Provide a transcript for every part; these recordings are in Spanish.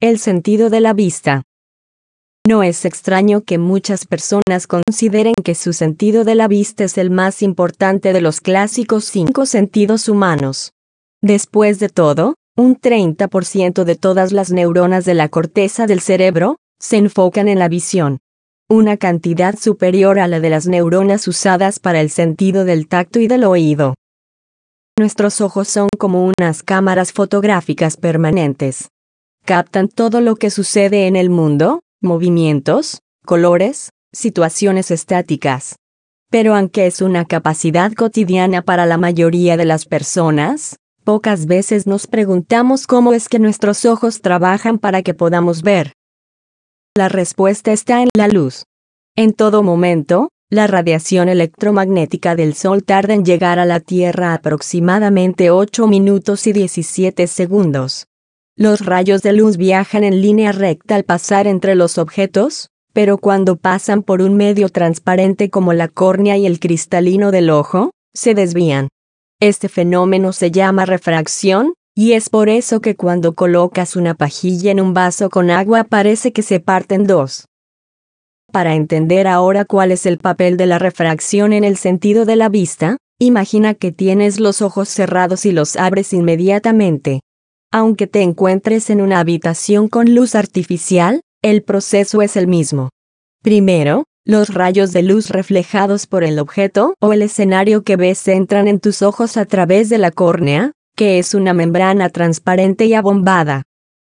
el sentido de la vista. No es extraño que muchas personas consideren que su sentido de la vista es el más importante de los clásicos cinco sentidos humanos. Después de todo, un 30% de todas las neuronas de la corteza del cerebro se enfocan en la visión. Una cantidad superior a la de las neuronas usadas para el sentido del tacto y del oído. Nuestros ojos son como unas cámaras fotográficas permanentes. Captan todo lo que sucede en el mundo, movimientos, colores, situaciones estáticas. Pero aunque es una capacidad cotidiana para la mayoría de las personas, pocas veces nos preguntamos cómo es que nuestros ojos trabajan para que podamos ver. La respuesta está en la luz. En todo momento, la radiación electromagnética del Sol tarda en llegar a la Tierra aproximadamente 8 minutos y 17 segundos. Los rayos de luz viajan en línea recta al pasar entre los objetos, pero cuando pasan por un medio transparente como la córnea y el cristalino del ojo, se desvían. Este fenómeno se llama refracción, y es por eso que cuando colocas una pajilla en un vaso con agua parece que se parten dos. Para entender ahora cuál es el papel de la refracción en el sentido de la vista, imagina que tienes los ojos cerrados y los abres inmediatamente. Aunque te encuentres en una habitación con luz artificial, el proceso es el mismo. Primero, los rayos de luz reflejados por el objeto o el escenario que ves entran en tus ojos a través de la córnea, que es una membrana transparente y abombada.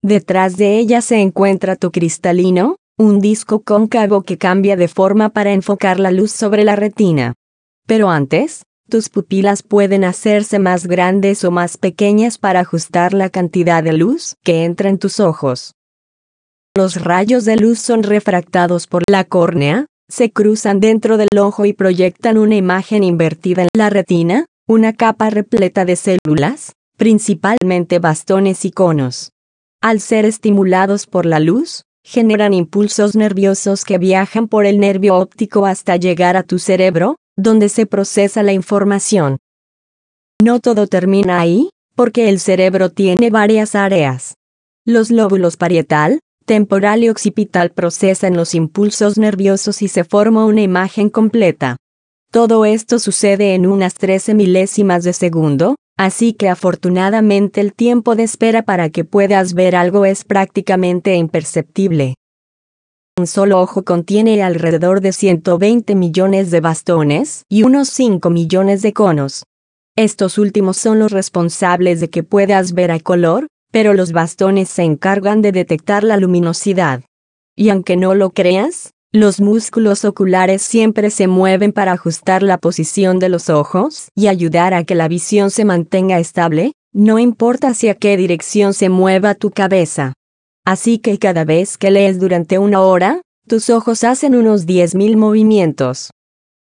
Detrás de ella se encuentra tu cristalino, un disco cóncavo que cambia de forma para enfocar la luz sobre la retina. Pero antes, tus pupilas pueden hacerse más grandes o más pequeñas para ajustar la cantidad de luz que entra en tus ojos. Los rayos de luz son refractados por la córnea, se cruzan dentro del ojo y proyectan una imagen invertida en la retina, una capa repleta de células, principalmente bastones y conos. Al ser estimulados por la luz, generan impulsos nerviosos que viajan por el nervio óptico hasta llegar a tu cerebro, donde se procesa la información. No todo termina ahí, porque el cerebro tiene varias áreas. Los lóbulos parietal, temporal y occipital procesan los impulsos nerviosos y se forma una imagen completa. Todo esto sucede en unas 13 milésimas de segundo, así que afortunadamente el tiempo de espera para que puedas ver algo es prácticamente imperceptible. Un solo ojo contiene alrededor de 120 millones de bastones y unos 5 millones de conos. Estos últimos son los responsables de que puedas ver a color, pero los bastones se encargan de detectar la luminosidad. Y aunque no lo creas, los músculos oculares siempre se mueven para ajustar la posición de los ojos y ayudar a que la visión se mantenga estable, no importa hacia qué dirección se mueva tu cabeza. Así que cada vez que lees durante una hora, tus ojos hacen unos 10.000 movimientos.